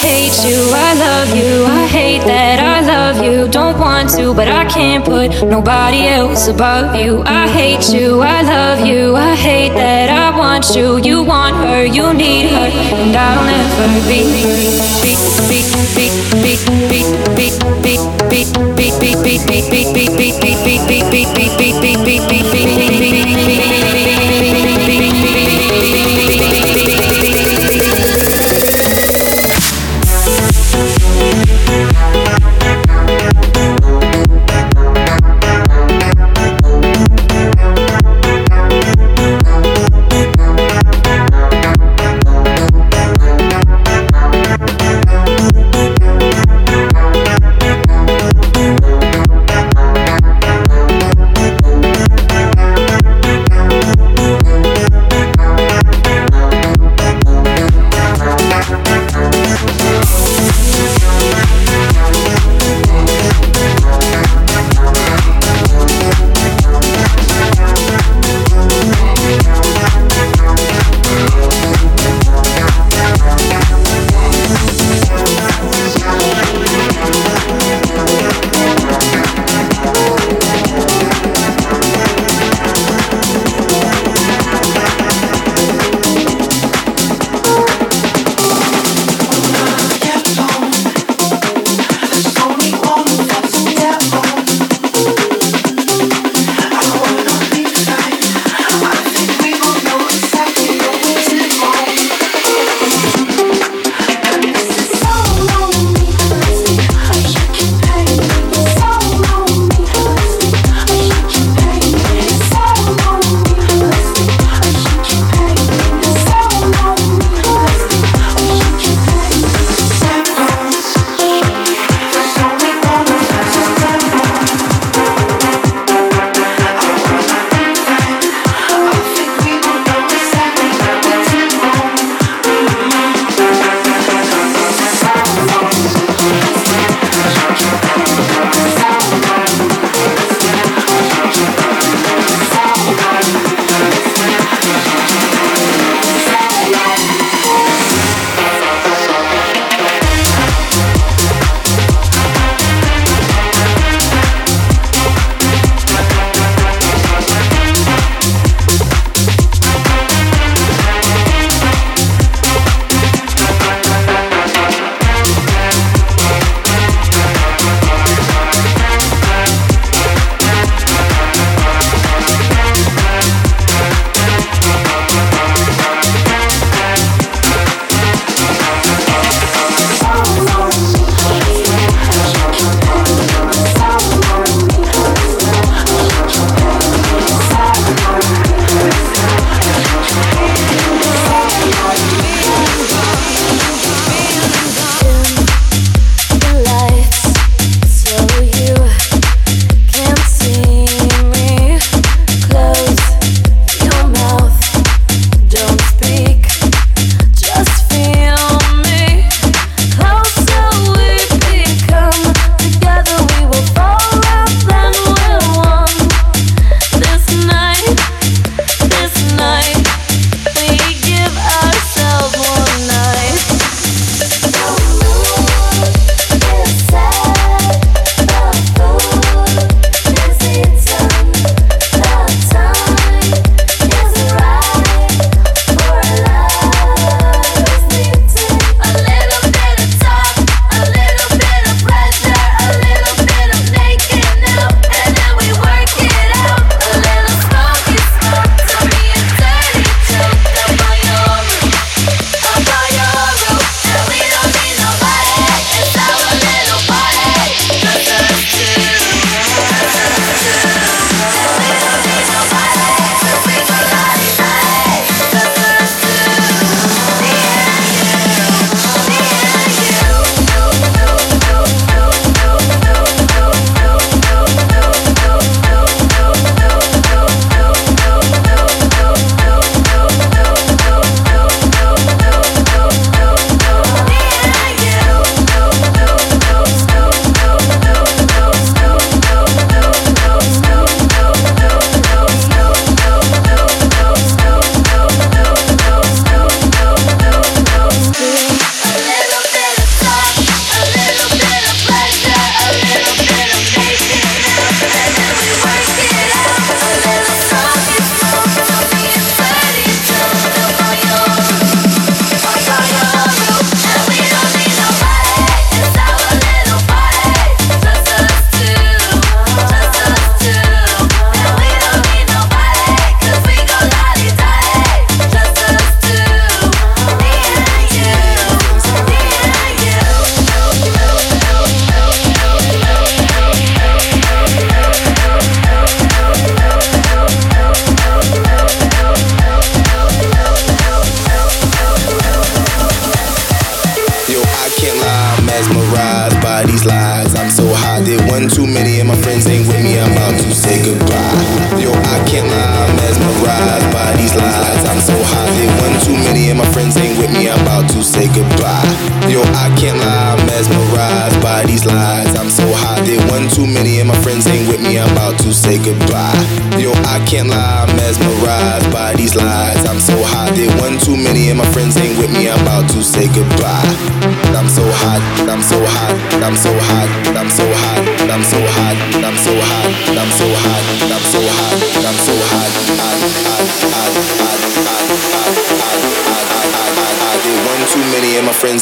Hate you, I love you, I hate that I love you. Don't want to, but I can't put nobody else above you. I hate you, I love you, I hate that I want you. You want her, you need her, and I'll never be. be, be, be,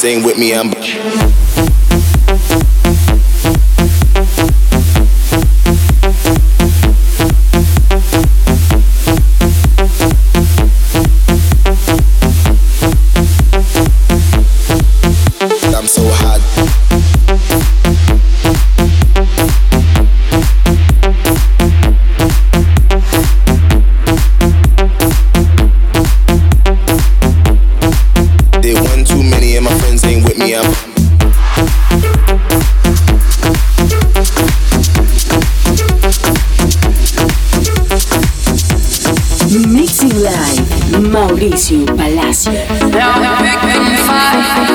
sing with me. I'm. Mauricio Palacios. Now, now,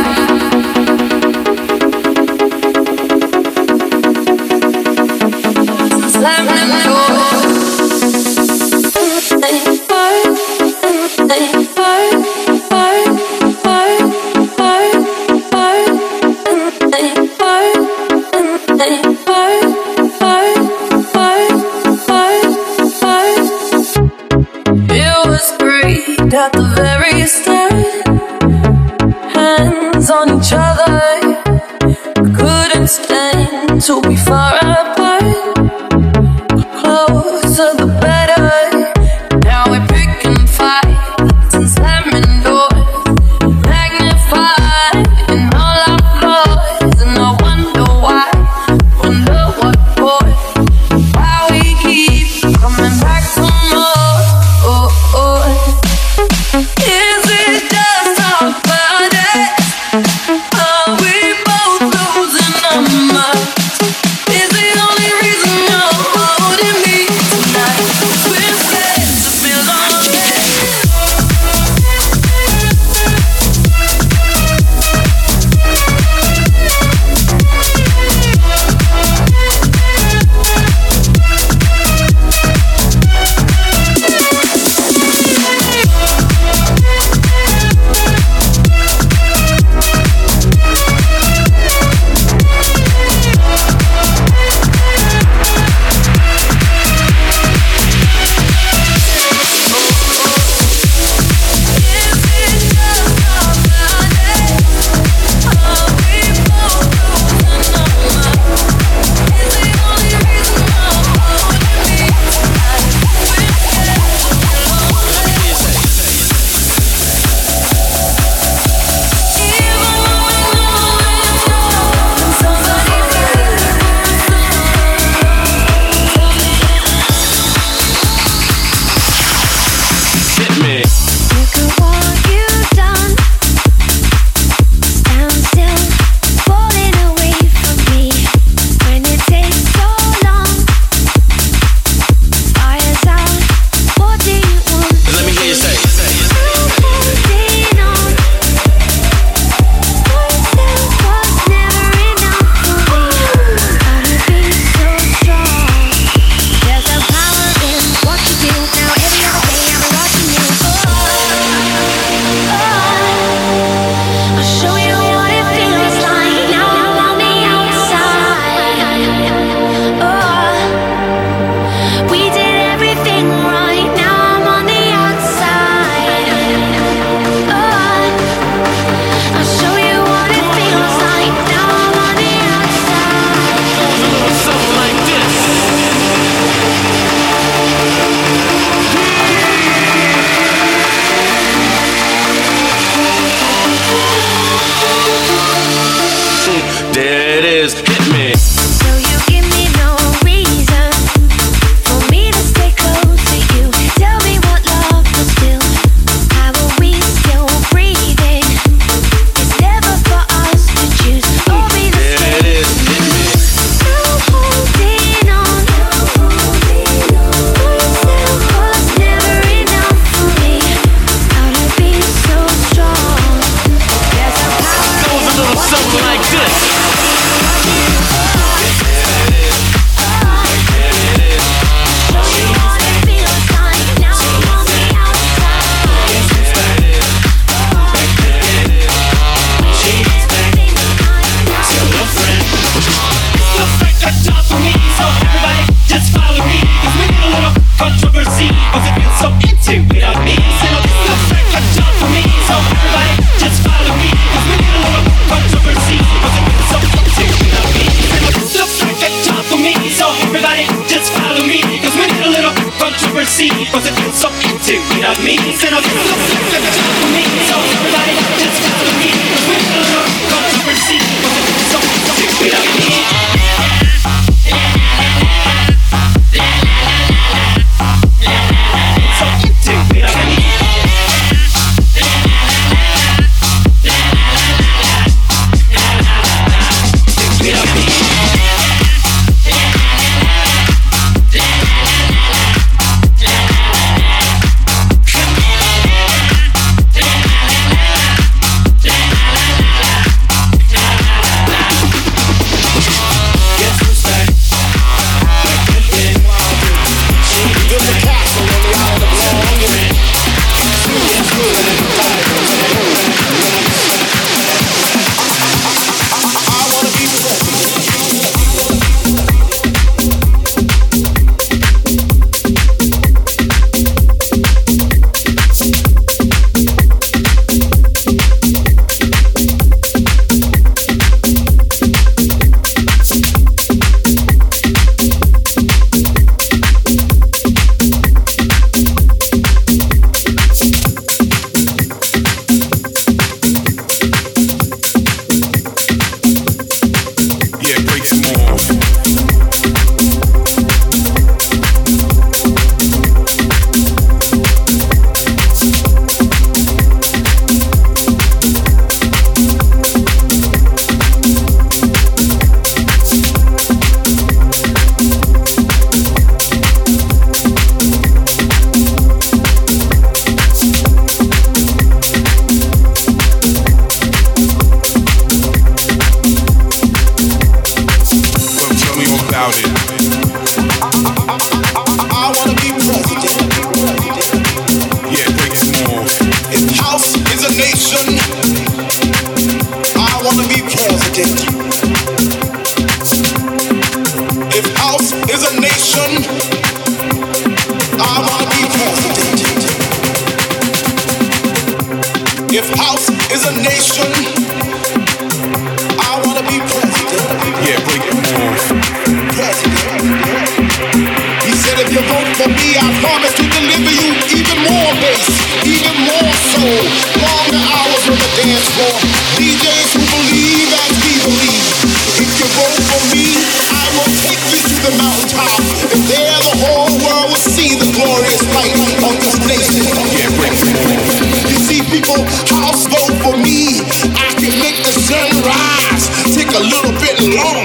House vote for me? I can make the sun rise, take a little bit longer.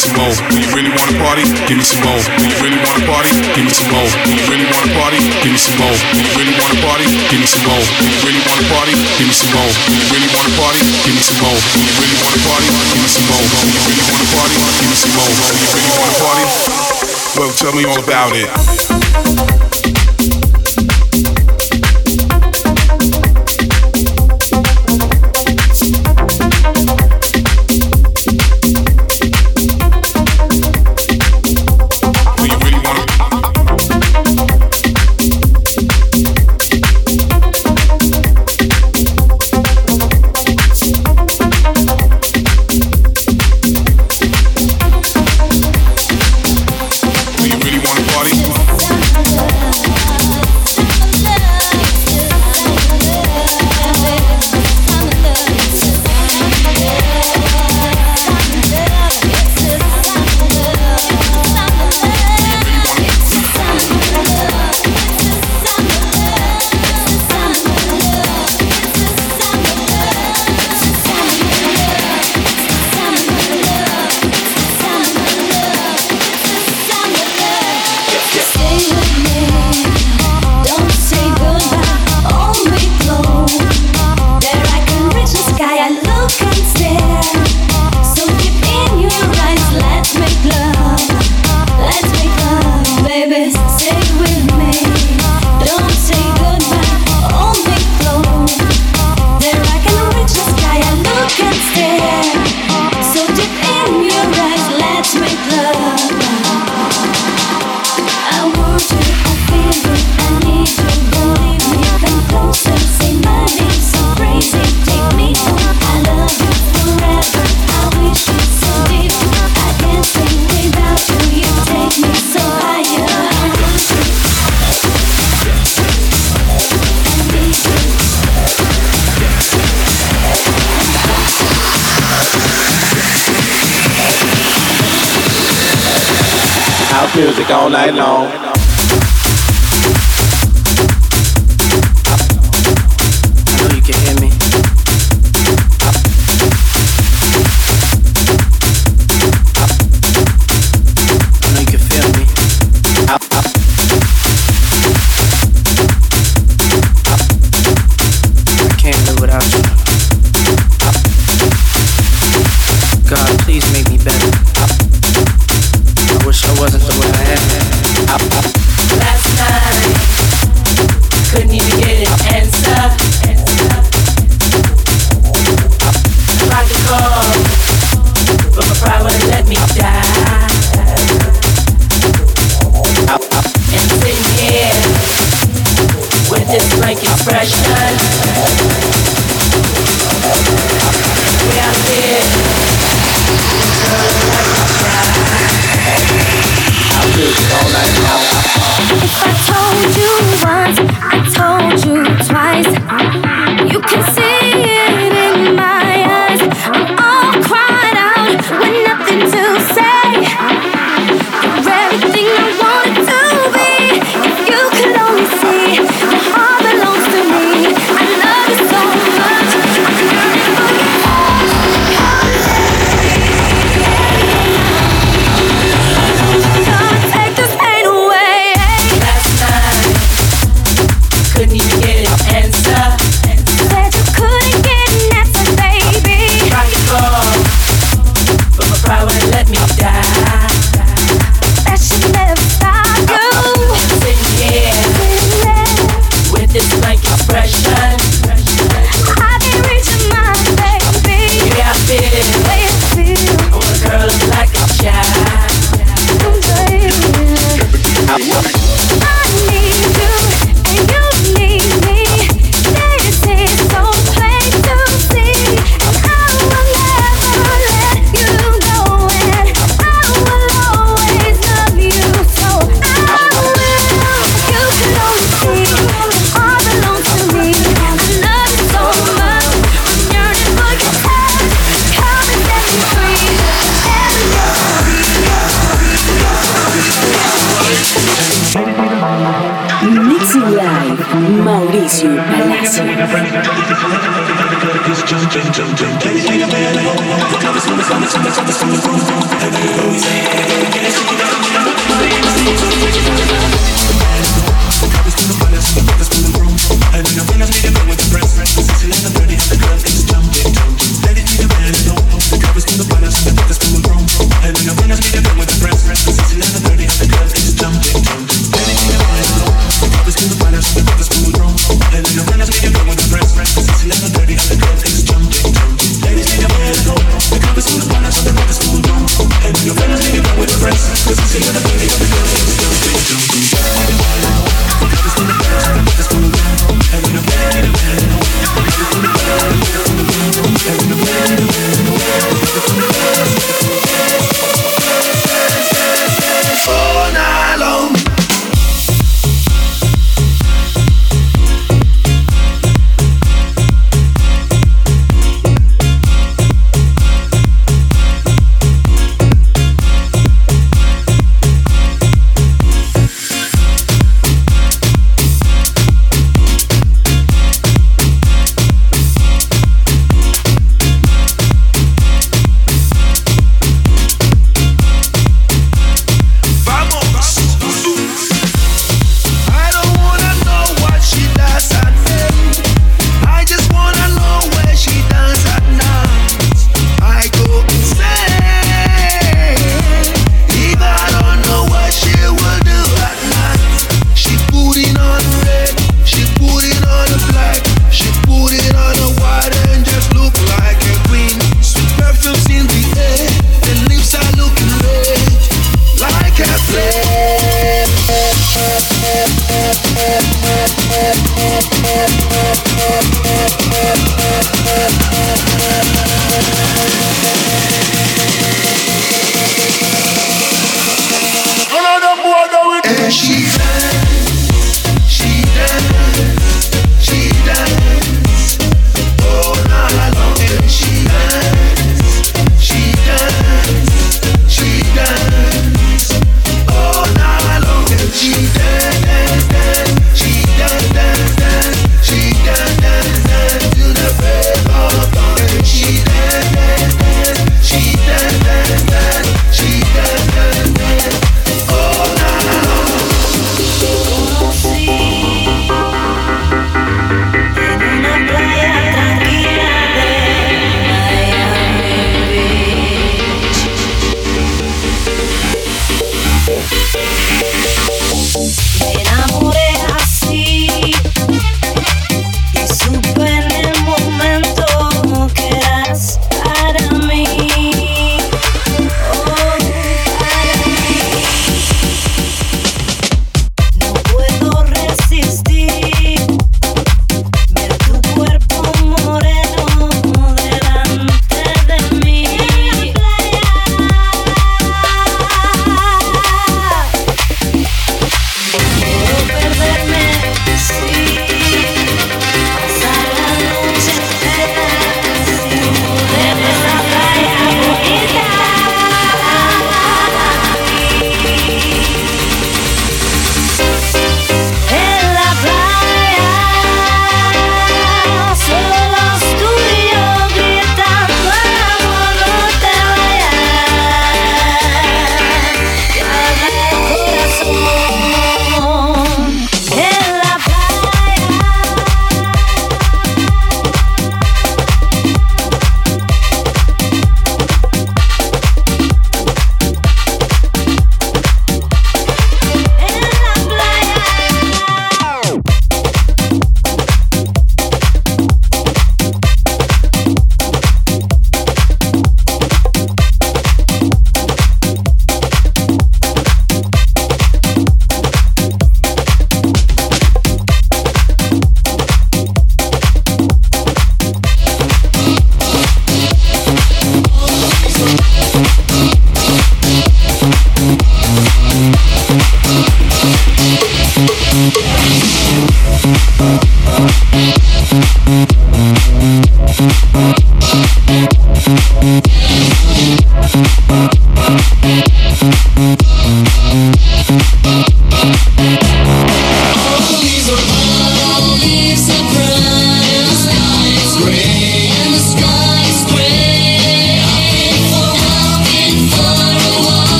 some more. When you really wanna party, give me some more. Do you really wanna party, give me some more. Do you really wanna party, give me some more. Do you really wanna party, give me some more. Do you really wanna party, give me some more. Do you really wanna party, give me some more. Do you really wanna party, give me some more. Do you really wanna party, give me some more. When you really wanna party, well, tell me all about it. Like expression. We are here. I'll do it all night long. If I told you once, I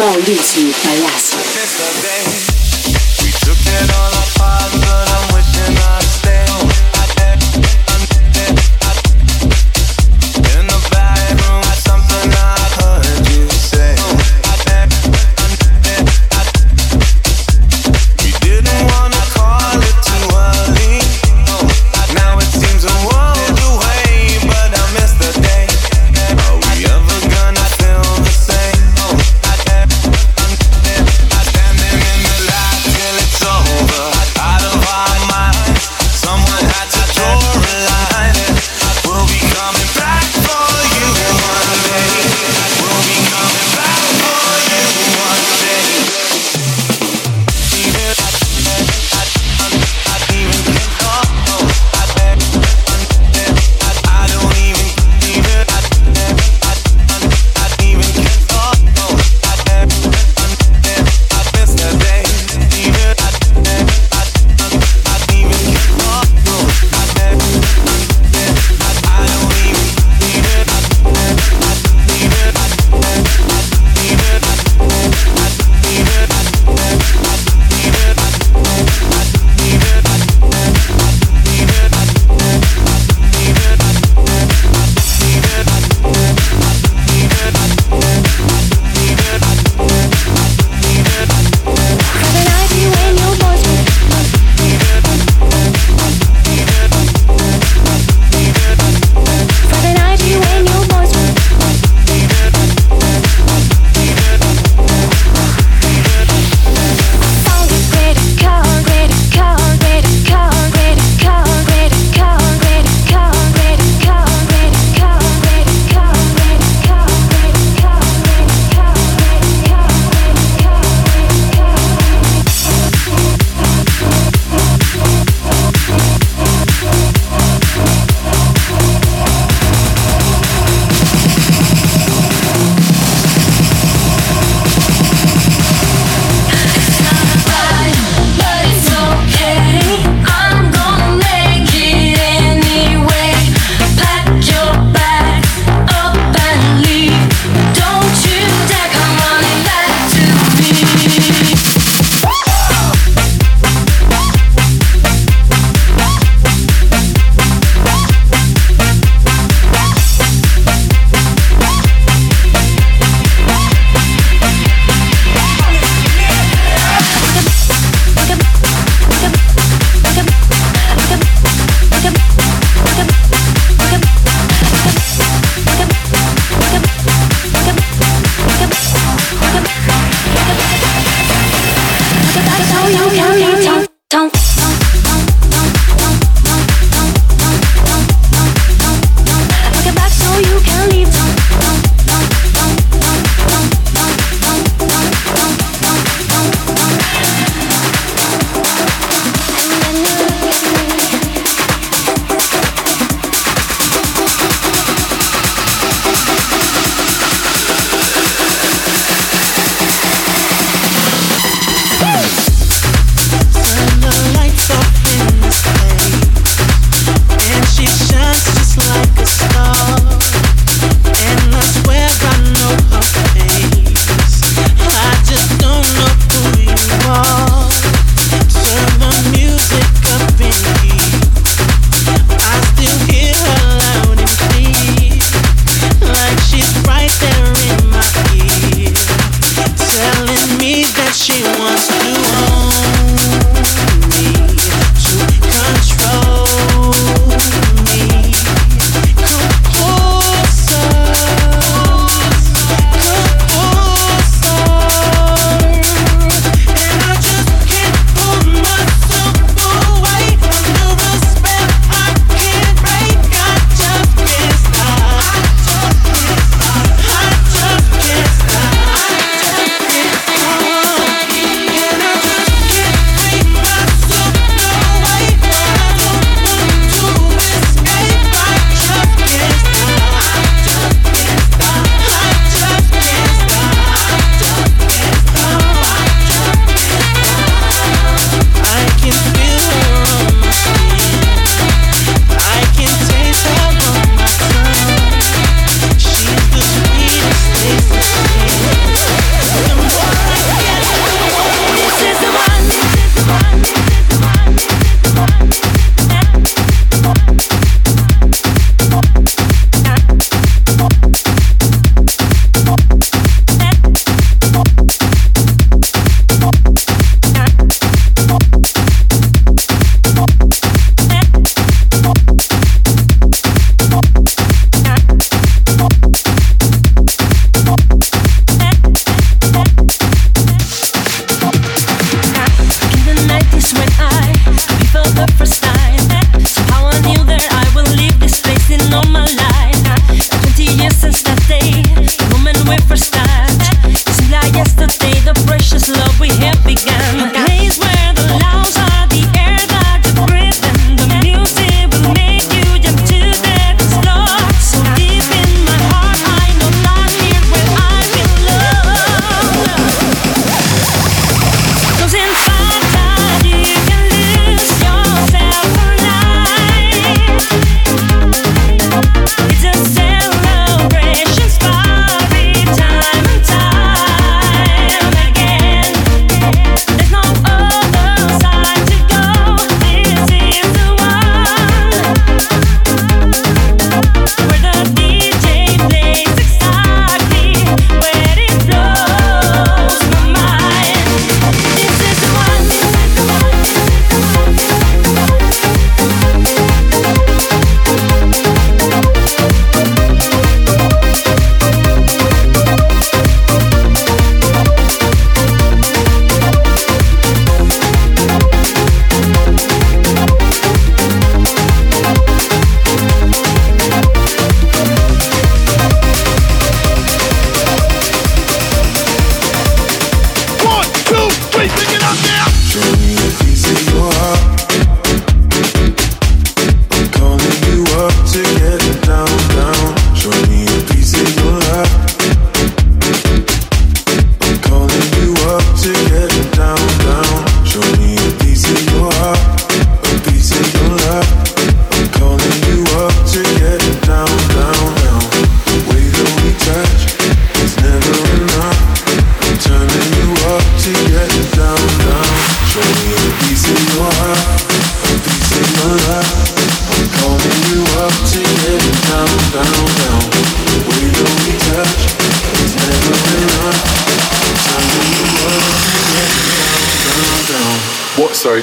Mauricio Palacio.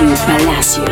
Palacio.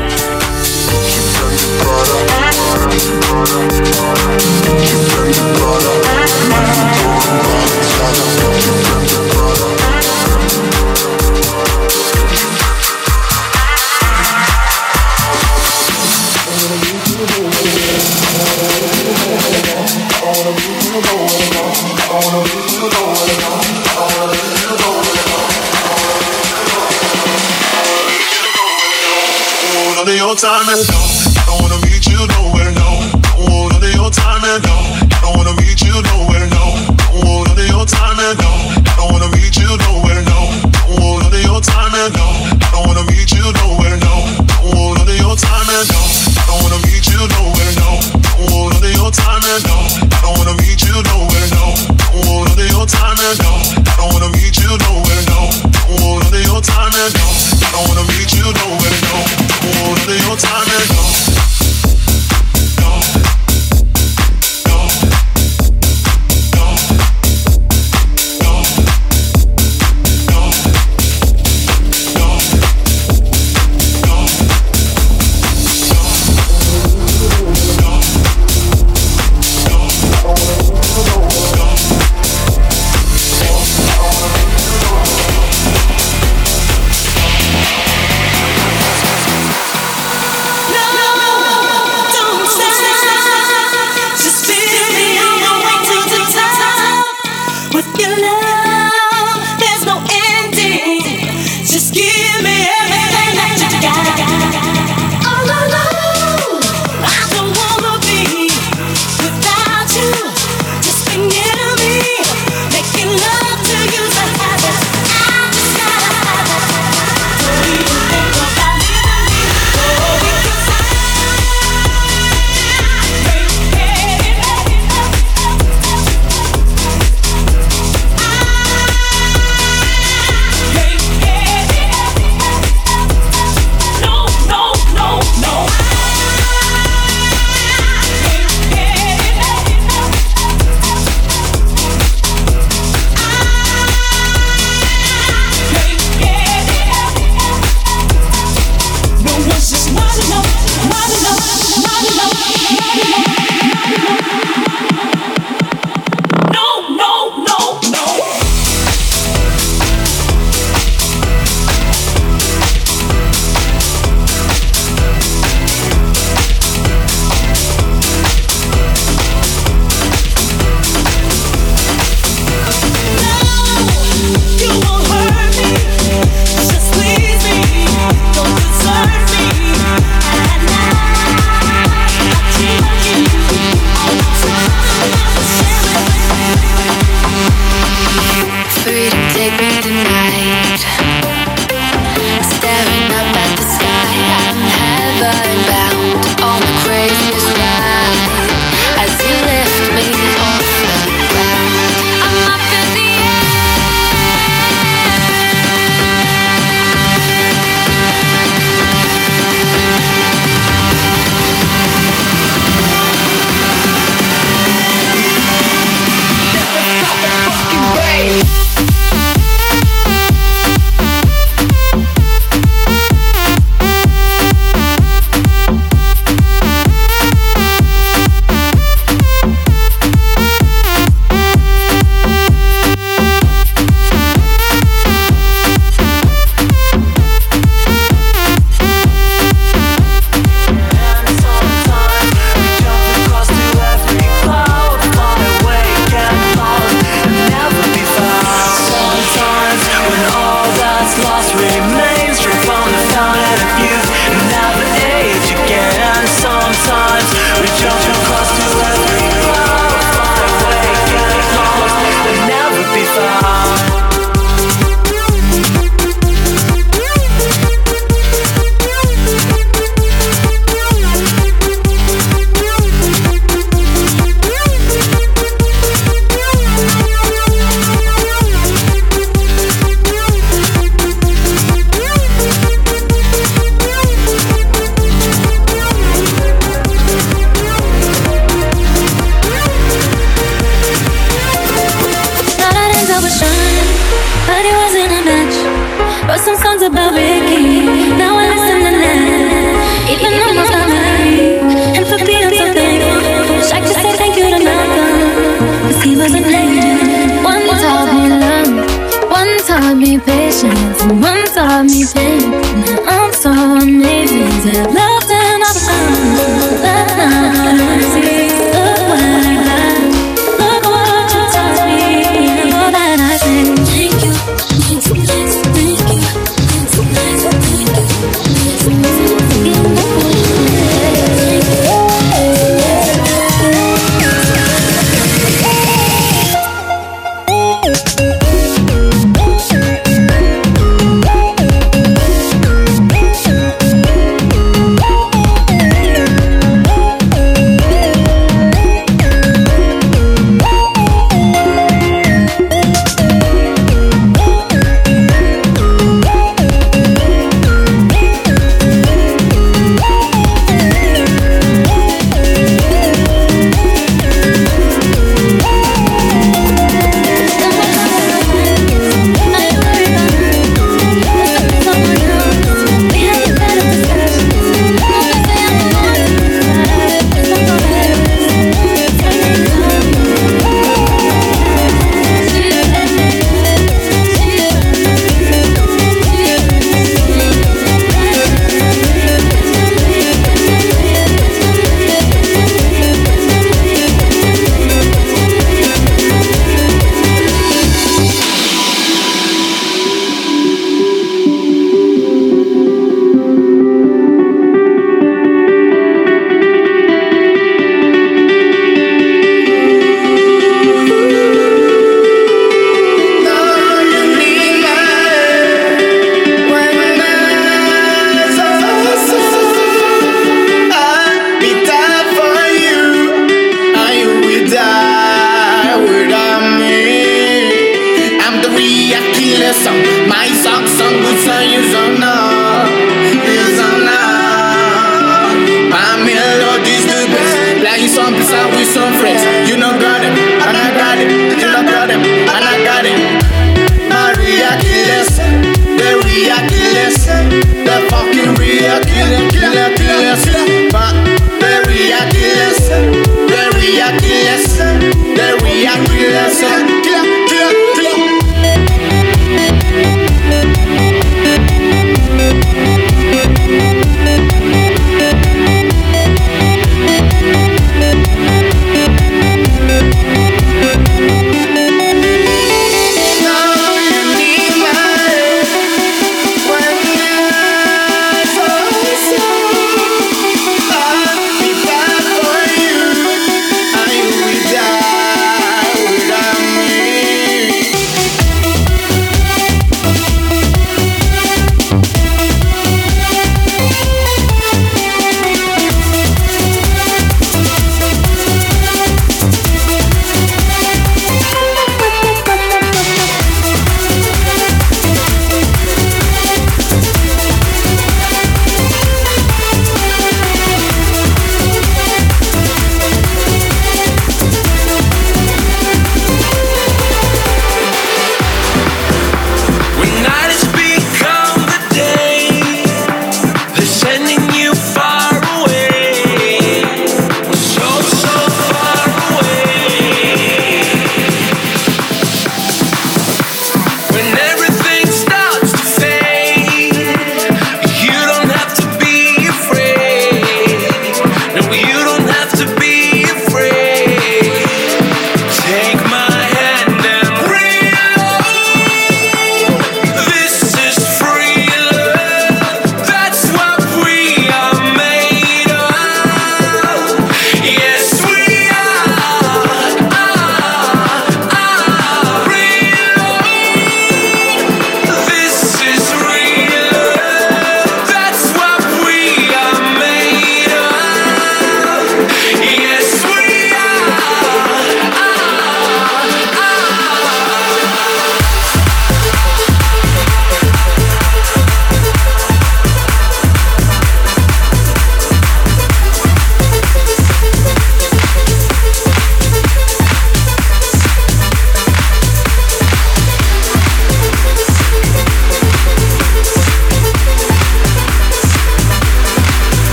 wanna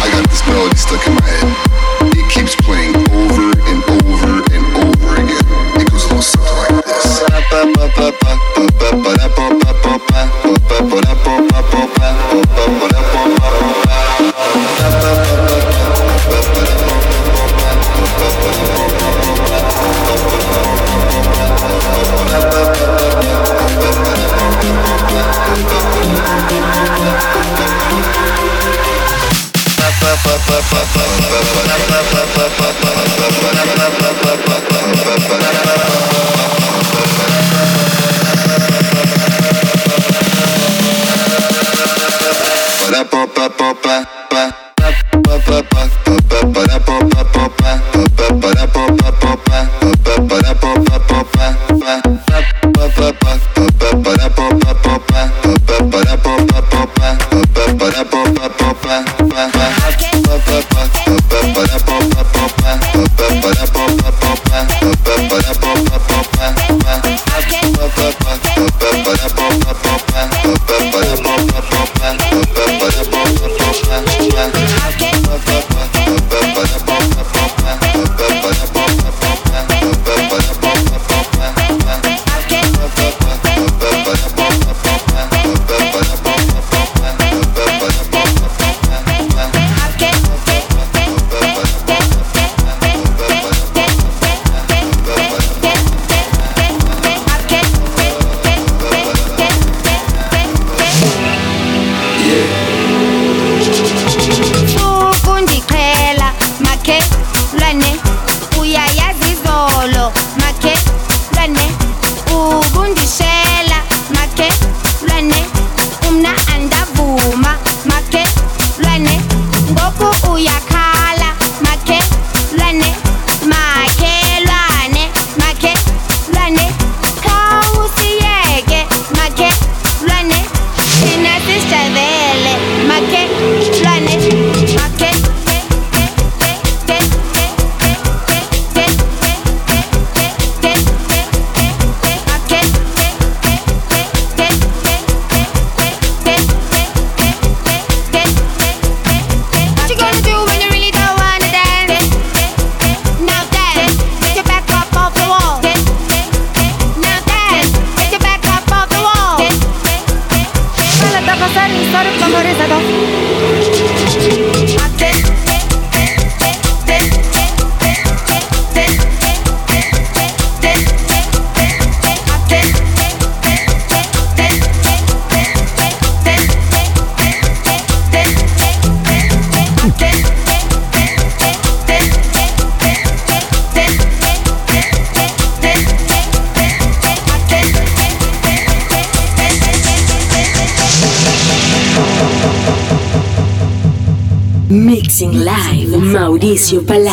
I got this melody stuck in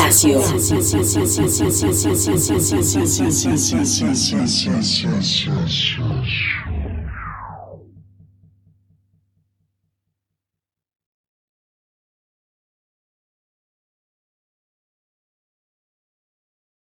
Palacio.